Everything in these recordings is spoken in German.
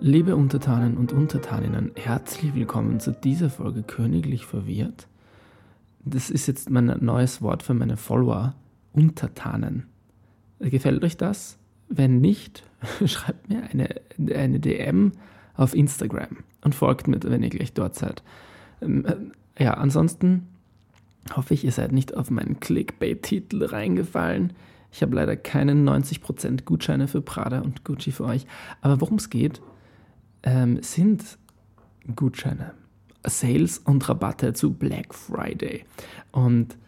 Liebe Untertanen und Untertaninnen, herzlich willkommen zu dieser Folge Königlich Verwirrt. Das ist jetzt mein neues Wort für meine Follower, Untertanen. Gefällt euch das? Wenn nicht, schreibt mir eine, eine DM auf Instagram und folgt mir, wenn ihr gleich dort seid. Ähm, äh, ja, ansonsten hoffe ich, ihr seid nicht auf meinen Clickbait-Titel reingefallen. Ich habe leider keine 90% Gutscheine für Prada und Gucci für euch. Aber worum es geht, ähm, sind Gutscheine, Sales und Rabatte zu Black Friday. Und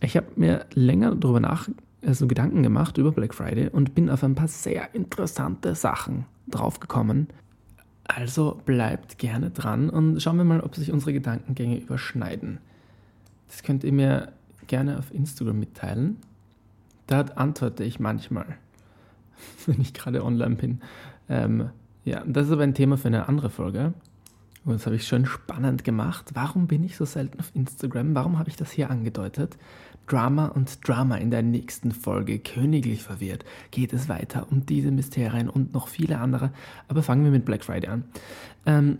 ich habe mir länger darüber nach, also Gedanken gemacht über Black Friday und bin auf ein paar sehr interessante Sachen draufgekommen. Also bleibt gerne dran und schauen wir mal, ob sich unsere Gedankengänge überschneiden. Das könnt ihr mir gerne auf Instagram mitteilen. Da antworte ich manchmal, wenn ich gerade online bin. Ähm, ja, das ist aber ein Thema für eine andere Folge. Und das habe ich schön spannend gemacht. Warum bin ich so selten auf Instagram? Warum habe ich das hier angedeutet? Drama und Drama in der nächsten Folge, königlich verwirrt, geht es weiter um diese Mysterien und noch viele andere. Aber fangen wir mit Black Friday an. Ähm,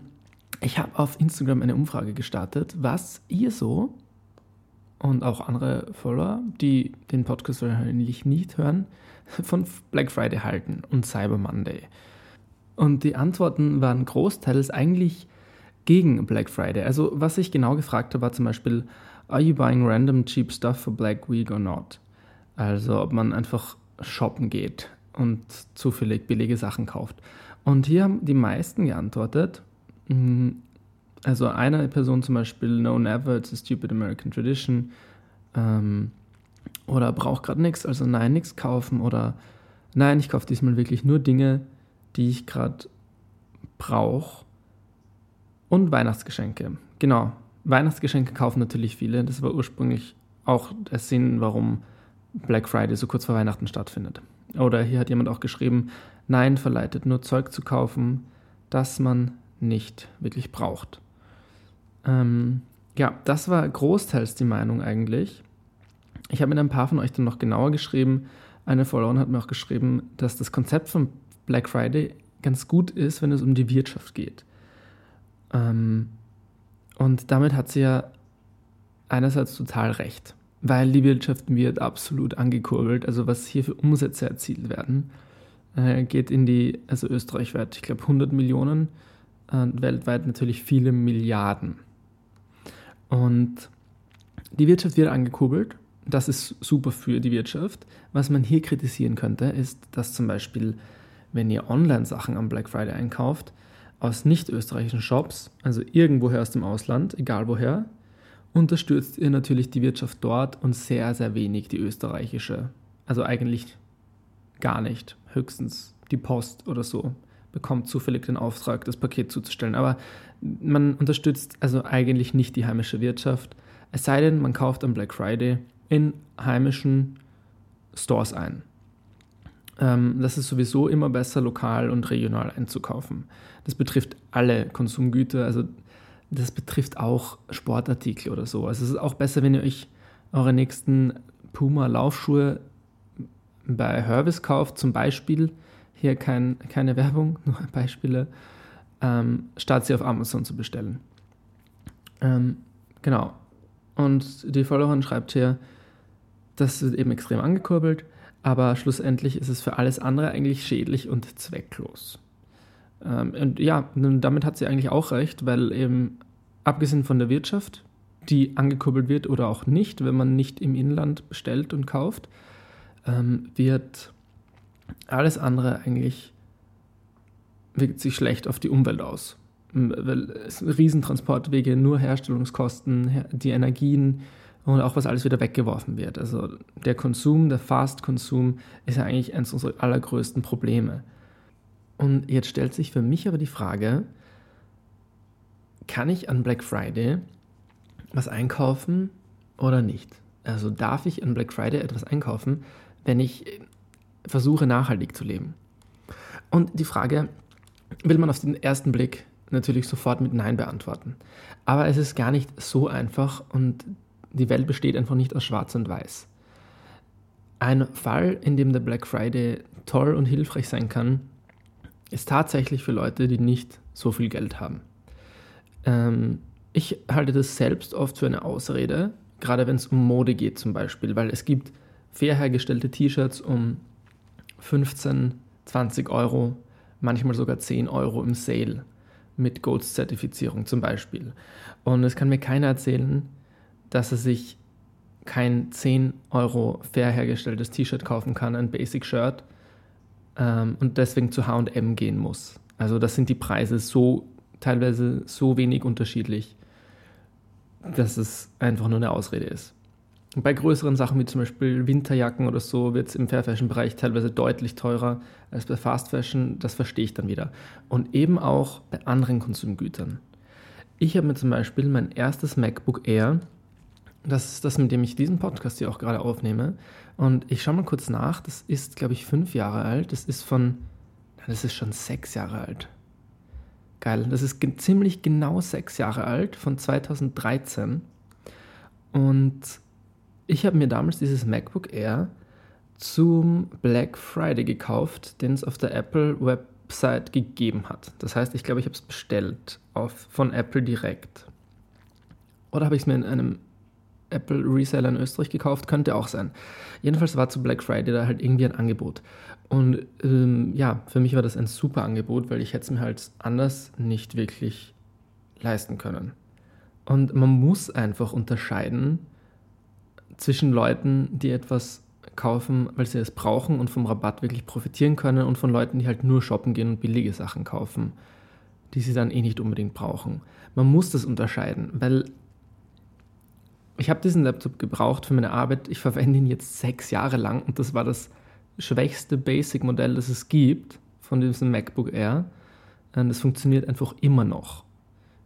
ich habe auf Instagram eine Umfrage gestartet, was ihr so und auch andere Follower, die den Podcast wahrscheinlich nicht hören, von Black Friday halten und Cyber Monday. Und die Antworten waren großteils eigentlich gegen Black Friday. Also was ich genau gefragt habe, war zum Beispiel, are you buying random cheap stuff for Black Week or not? Also ob man einfach shoppen geht und zufällig billige Sachen kauft. Und hier haben die meisten geantwortet, mm, also eine Person zum Beispiel, no never, it's a stupid American tradition. Ähm, oder braucht gerade nichts, also nein, nichts kaufen. Oder nein, ich kaufe diesmal wirklich nur Dinge, die ich gerade brauche. Und Weihnachtsgeschenke. Genau. Weihnachtsgeschenke kaufen natürlich viele. Das war ursprünglich auch der Sinn, warum Black Friday so kurz vor Weihnachten stattfindet. Oder hier hat jemand auch geschrieben, nein, verleitet nur Zeug zu kaufen, das man nicht wirklich braucht. Ähm, ja, das war großteils die Meinung eigentlich. Ich habe mit ein paar von euch dann noch genauer geschrieben. Eine Followerin hat mir auch geschrieben, dass das Konzept von Black Friday ganz gut ist, wenn es um die Wirtschaft geht. Ähm, und damit hat sie ja einerseits total recht, weil die Wirtschaft wird absolut angekurbelt. Also was hier für Umsätze erzielt werden, äh, geht in die, also Österreich weit, ich glaube 100 Millionen, äh, weltweit natürlich viele Milliarden. Und die Wirtschaft wird angekurbelt. Das ist super für die Wirtschaft. Was man hier kritisieren könnte, ist, dass zum Beispiel wenn ihr Online-Sachen am Black Friday einkauft, aus nicht österreichischen Shops, also irgendwoher aus dem Ausland, egal woher, unterstützt ihr natürlich die Wirtschaft dort und sehr, sehr wenig die österreichische. Also eigentlich gar nicht. Höchstens die Post oder so bekommt zufällig den Auftrag, das Paket zuzustellen. Aber man unterstützt also eigentlich nicht die heimische Wirtschaft. Es sei denn, man kauft am Black Friday in heimischen Stores ein. Ähm, das ist sowieso immer besser, lokal und regional einzukaufen. Das betrifft alle Konsumgüter, also das betrifft auch Sportartikel oder so. Also es ist auch besser, wenn ihr euch eure nächsten Puma-Laufschuhe bei Hervis kauft, zum Beispiel, hier kein, keine Werbung, nur Beispiele, ähm, statt sie auf Amazon zu bestellen. Ähm, genau. Und die Followerin schreibt hier, das wird eben extrem angekurbelt aber schlussendlich ist es für alles andere eigentlich schädlich und zwecklos. Ähm, und ja, damit hat sie eigentlich auch recht, weil eben abgesehen von der Wirtschaft, die angekurbelt wird oder auch nicht, wenn man nicht im Inland bestellt und kauft, ähm, wird alles andere eigentlich wirkt sich schlecht auf die Umwelt aus. Weil es Riesentransportwege, nur Herstellungskosten, die Energien, und auch was alles wieder weggeworfen wird. Also der Konsum, der Fast-Konsum ist ja eigentlich eines unserer allergrößten Probleme. Und jetzt stellt sich für mich aber die Frage, kann ich an Black Friday was einkaufen oder nicht? Also darf ich an Black Friday etwas einkaufen, wenn ich versuche nachhaltig zu leben? Und die Frage will man auf den ersten Blick natürlich sofort mit Nein beantworten. Aber es ist gar nicht so einfach und die Welt besteht einfach nicht aus Schwarz und Weiß. Ein Fall, in dem der Black Friday toll und hilfreich sein kann, ist tatsächlich für Leute, die nicht so viel Geld haben. Ähm, ich halte das selbst oft für eine Ausrede, gerade wenn es um Mode geht zum Beispiel, weil es gibt fair hergestellte T-Shirts um 15, 20 Euro, manchmal sogar 10 Euro im Sale mit Gold-Zertifizierung zum Beispiel. Und es kann mir keiner erzählen, dass er sich kein 10 Euro fair hergestelltes T-Shirt kaufen kann, ein Basic Shirt, ähm, und deswegen zu HM gehen muss. Also das sind die Preise so teilweise so wenig unterschiedlich, dass es einfach nur eine Ausrede ist. Bei größeren Sachen wie zum Beispiel Winterjacken oder so wird es im Fair Fashion Bereich teilweise deutlich teurer als bei Fast Fashion. Das verstehe ich dann wieder. Und eben auch bei anderen Konsumgütern. Ich habe mir zum Beispiel mein erstes MacBook Air, das ist das, mit dem ich diesen Podcast hier auch gerade aufnehme. Und ich schaue mal kurz nach. Das ist, glaube ich, fünf Jahre alt. Das ist von, das ist schon sechs Jahre alt. Geil. Das ist ge ziemlich genau sechs Jahre alt, von 2013. Und ich habe mir damals dieses MacBook Air zum Black Friday gekauft, den es auf der Apple Website gegeben hat. Das heißt, ich glaube, ich habe es bestellt auf, von Apple direkt. Oder habe ich es mir in einem Apple Reseller in Österreich gekauft? Könnte auch sein. Jedenfalls war zu Black Friday da halt irgendwie ein Angebot. Und ähm, ja, für mich war das ein super Angebot, weil ich hätte es mir halt anders nicht wirklich leisten können. Und man muss einfach unterscheiden zwischen Leuten, die etwas kaufen, weil sie es brauchen und vom Rabatt wirklich profitieren können und von Leuten, die halt nur shoppen gehen und billige Sachen kaufen, die sie dann eh nicht unbedingt brauchen. Man muss das unterscheiden, weil ich habe diesen Laptop gebraucht für meine Arbeit. Ich verwende ihn jetzt sechs Jahre lang und das war das schwächste Basic-Modell, das es gibt von diesem MacBook Air. Und es funktioniert einfach immer noch.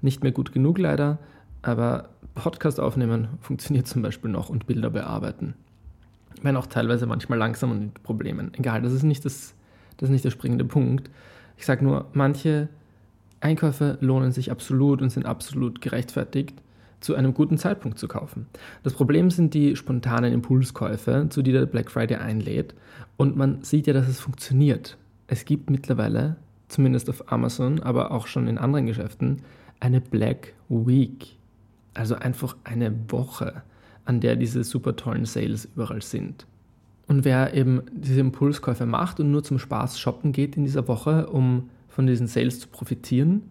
Nicht mehr gut genug leider, aber Podcast aufnehmen funktioniert zum Beispiel noch und Bilder bearbeiten. Wenn auch teilweise manchmal langsam und mit Problemen. Egal, das ist nicht, das, das ist nicht der springende Punkt. Ich sage nur, manche Einkäufe lohnen sich absolut und sind absolut gerechtfertigt zu einem guten Zeitpunkt zu kaufen. Das Problem sind die spontanen Impulskäufe, zu die der Black Friday einlädt. Und man sieht ja, dass es funktioniert. Es gibt mittlerweile, zumindest auf Amazon, aber auch schon in anderen Geschäften, eine Black Week. Also einfach eine Woche, an der diese super tollen Sales überall sind. Und wer eben diese Impulskäufe macht und nur zum Spaß shoppen geht in dieser Woche, um von diesen Sales zu profitieren,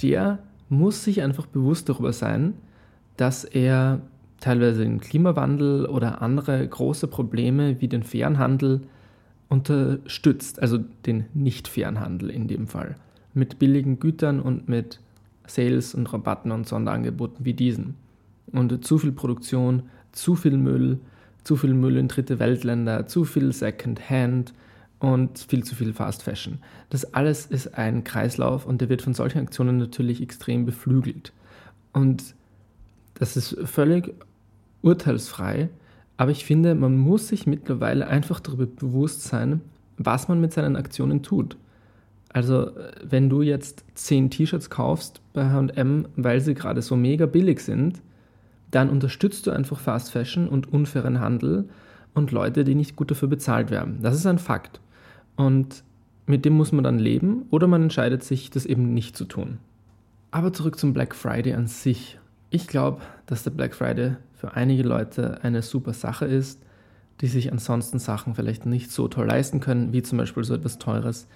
der muss sich einfach bewusst darüber sein, dass er teilweise den Klimawandel oder andere große Probleme wie den fairen Handel unterstützt, also den nicht fairen Handel in dem Fall, mit billigen Gütern und mit Sales und Rabatten und Sonderangeboten wie diesen. Und zu viel Produktion, zu viel Müll, zu viel Müll in dritte Weltländer, zu viel Second-Hand und viel zu viel Fast Fashion. Das alles ist ein Kreislauf und der wird von solchen Aktionen natürlich extrem beflügelt. Und das ist völlig urteilsfrei, aber ich finde, man muss sich mittlerweile einfach darüber bewusst sein, was man mit seinen Aktionen tut. Also, wenn du jetzt 10 T-Shirts kaufst bei HM, weil sie gerade so mega billig sind, dann unterstützt du einfach Fast Fashion und unfairen Handel und Leute, die nicht gut dafür bezahlt werden. Das ist ein Fakt. Und mit dem muss man dann leben oder man entscheidet sich, das eben nicht zu tun. Aber zurück zum Black Friday an sich. Ich glaube, dass der Black Friday für einige Leute eine super Sache ist, die sich ansonsten Sachen vielleicht nicht so toll leisten können, wie zum Beispiel so etwas Teures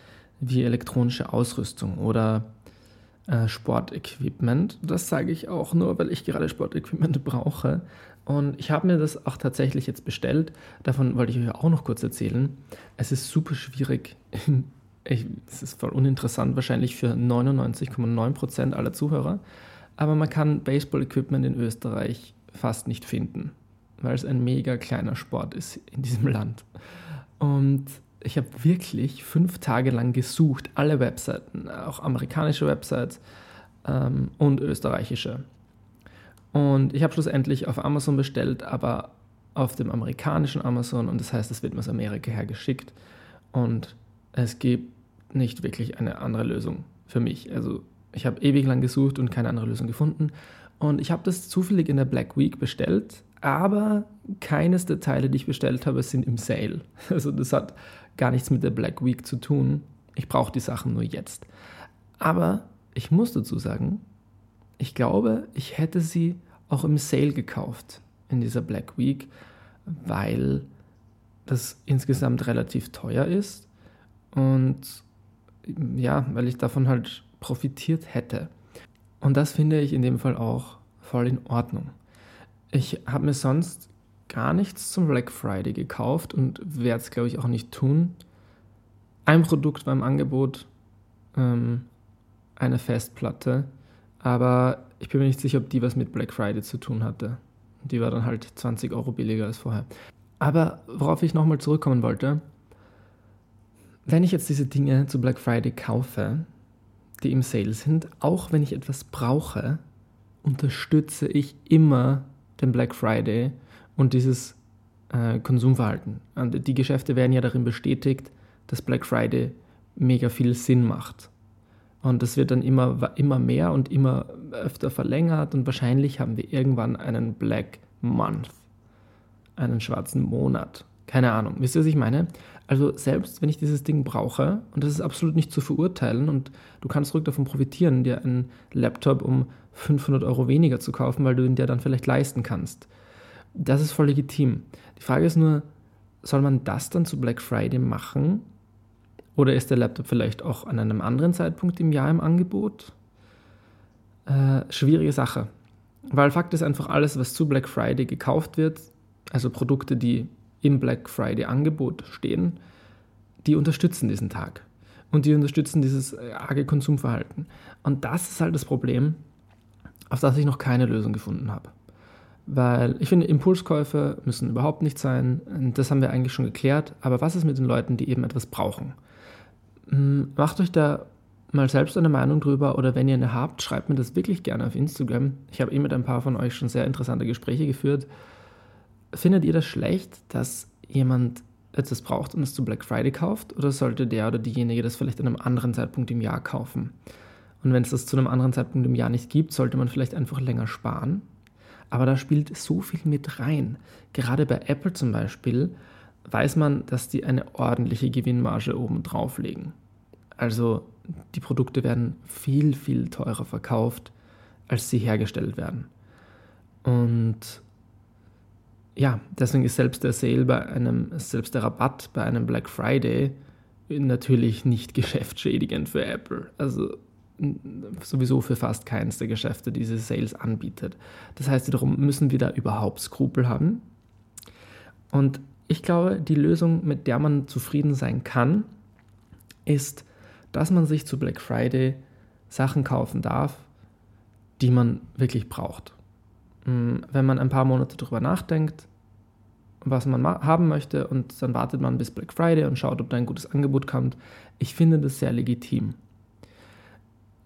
wie elektronische Ausrüstung oder äh, Sportequipment. Das sage ich auch nur, weil ich gerade Sportequipment brauche. Und ich habe mir das auch tatsächlich jetzt bestellt. Davon wollte ich euch auch noch kurz erzählen. Es ist super schwierig. Es ist voll uninteressant wahrscheinlich für 99,9% aller Zuhörer aber man kann Baseball-Equipment in Österreich fast nicht finden, weil es ein mega kleiner Sport ist in diesem Land. Und ich habe wirklich fünf Tage lang gesucht, alle Webseiten, auch amerikanische Websites ähm, und österreichische. Und ich habe schlussendlich auf Amazon bestellt, aber auf dem amerikanischen Amazon und das heißt, es wird mir aus Amerika her geschickt und es gibt nicht wirklich eine andere Lösung für mich. Also ich habe ewig lang gesucht und keine andere Lösung gefunden. Und ich habe das zufällig in der Black Week bestellt, aber keines der Teile, die ich bestellt habe, sind im Sale. Also das hat gar nichts mit der Black Week zu tun. Ich brauche die Sachen nur jetzt. Aber ich muss dazu sagen, ich glaube, ich hätte sie auch im Sale gekauft in dieser Black Week, weil das insgesamt relativ teuer ist und ja, weil ich davon halt profitiert hätte. Und das finde ich in dem Fall auch voll in Ordnung. Ich habe mir sonst gar nichts zum Black Friday gekauft und werde es, glaube ich, auch nicht tun. Ein Produkt war im Angebot, ähm, eine Festplatte, aber ich bin mir nicht sicher, ob die was mit Black Friday zu tun hatte. Die war dann halt 20 Euro billiger als vorher. Aber worauf ich nochmal zurückkommen wollte, wenn ich jetzt diese Dinge zu Black Friday kaufe, die im Sale sind, auch wenn ich etwas brauche, unterstütze ich immer den Black Friday und dieses äh, Konsumverhalten. Und die Geschäfte werden ja darin bestätigt, dass Black Friday mega viel Sinn macht. Und das wird dann immer, immer mehr und immer öfter verlängert und wahrscheinlich haben wir irgendwann einen Black Month, einen schwarzen Monat. Keine Ahnung. Wisst ihr, was ich meine? Also selbst wenn ich dieses Ding brauche, und das ist absolut nicht zu verurteilen, und du kannst ruhig davon profitieren, dir einen Laptop um 500 Euro weniger zu kaufen, weil du ihn dir dann vielleicht leisten kannst. Das ist voll legitim. Die Frage ist nur, soll man das dann zu Black Friday machen? Oder ist der Laptop vielleicht auch an einem anderen Zeitpunkt im Jahr im Angebot? Äh, schwierige Sache. Weil Fakt ist einfach, alles, was zu Black Friday gekauft wird, also Produkte, die im Black Friday Angebot stehen, die unterstützen diesen Tag. Und die unterstützen dieses äh, arge Konsumverhalten. Und das ist halt das Problem, auf das ich noch keine Lösung gefunden habe. Weil ich finde, Impulskäufe müssen überhaupt nicht sein. Das haben wir eigentlich schon geklärt. Aber was ist mit den Leuten, die eben etwas brauchen? Hm, macht euch da mal selbst eine Meinung drüber oder wenn ihr eine habt, schreibt mir das wirklich gerne auf Instagram. Ich habe eh mit ein paar von euch schon sehr interessante Gespräche geführt Findet ihr das schlecht, dass jemand etwas braucht und es zu Black Friday kauft? Oder sollte der oder diejenige das vielleicht an einem anderen Zeitpunkt im Jahr kaufen? Und wenn es das zu einem anderen Zeitpunkt im Jahr nicht gibt, sollte man vielleicht einfach länger sparen. Aber da spielt so viel mit rein. Gerade bei Apple zum Beispiel weiß man, dass die eine ordentliche Gewinnmarge oben drauflegen. Also die Produkte werden viel, viel teurer verkauft, als sie hergestellt werden. Und ja, deswegen ist selbst der Sale bei einem, selbst der Rabatt bei einem Black Friday natürlich nicht geschäftsschädigend für Apple. Also sowieso für fast keins der Geschäfte diese Sales anbietet. Das heißt, darum müssen wir da überhaupt Skrupel haben. Und ich glaube, die Lösung, mit der man zufrieden sein kann, ist, dass man sich zu Black Friday Sachen kaufen darf, die man wirklich braucht. Hm, wenn man ein paar Monate darüber nachdenkt, was man haben möchte und dann wartet man bis Black Friday und schaut, ob da ein gutes Angebot kommt. Ich finde das sehr legitim.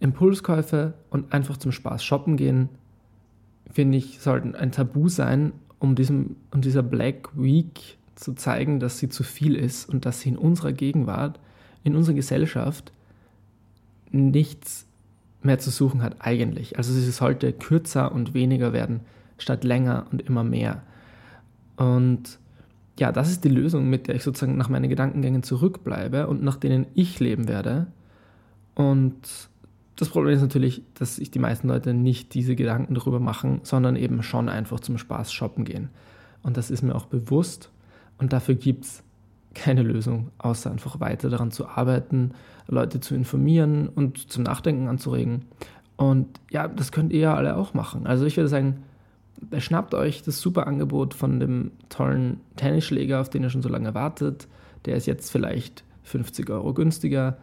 Impulskäufe und einfach zum Spaß shoppen gehen, finde ich, sollten ein Tabu sein, um, diesem, um dieser Black Week zu zeigen, dass sie zu viel ist und dass sie in unserer Gegenwart, in unserer Gesellschaft nichts mehr zu suchen hat eigentlich. Also sie sollte kürzer und weniger werden, statt länger und immer mehr. Und ja, das ist die Lösung, mit der ich sozusagen nach meinen Gedankengängen zurückbleibe und nach denen ich leben werde. Und das Problem ist natürlich, dass sich die meisten Leute nicht diese Gedanken darüber machen, sondern eben schon einfach zum Spaß shoppen gehen. Und das ist mir auch bewusst. Und dafür gibt es keine Lösung, außer einfach weiter daran zu arbeiten, Leute zu informieren und zum Nachdenken anzuregen. Und ja, das könnt ihr ja alle auch machen. Also ich würde sagen, schnappt euch das super Angebot von dem tollen Tennisschläger, auf den ihr schon so lange wartet. Der ist jetzt vielleicht 50 Euro günstiger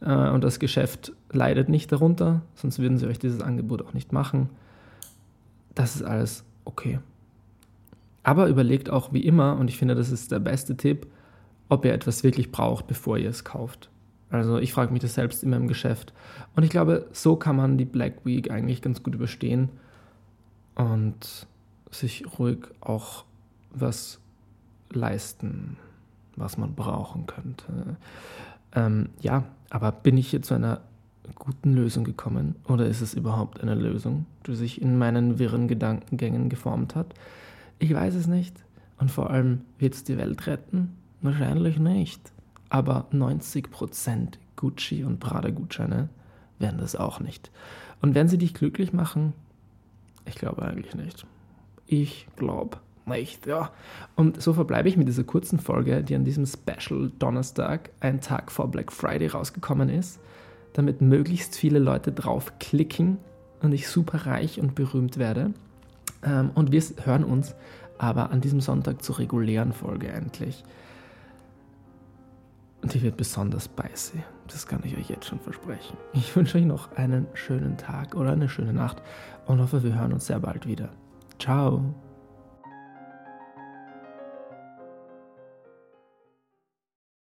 äh, und das Geschäft leidet nicht darunter, sonst würden sie euch dieses Angebot auch nicht machen. Das ist alles okay. Aber überlegt auch wie immer, und ich finde, das ist der beste Tipp, ob ihr etwas wirklich braucht, bevor ihr es kauft. Also ich frage mich das selbst immer im Geschäft. Und ich glaube, so kann man die Black Week eigentlich ganz gut überstehen und sich ruhig auch was leisten, was man brauchen könnte. Ähm, ja, aber bin ich hier zu einer guten Lösung gekommen oder ist es überhaupt eine Lösung, die sich in meinen wirren Gedankengängen geformt hat? Ich weiß es nicht. Und vor allem, wird es die Welt retten? Wahrscheinlich nicht. Aber 90% Gucci und Prada-Gutscheine werden das auch nicht. Und werden sie dich glücklich machen? Ich glaube eigentlich nicht. Ich glaube nicht, ja. Und so verbleibe ich mit dieser kurzen Folge, die an diesem Special Donnerstag, ein Tag vor Black Friday, rausgekommen ist, damit möglichst viele Leute draufklicken und ich super reich und berühmt werde. Ähm, und wir hören uns aber an diesem Sonntag zur regulären Folge endlich. Und die wird besonders spicy. Das kann ich euch jetzt schon versprechen. Ich wünsche euch noch einen schönen Tag oder eine schöne Nacht und hoffe, wir hören uns sehr bald wieder. Ciao.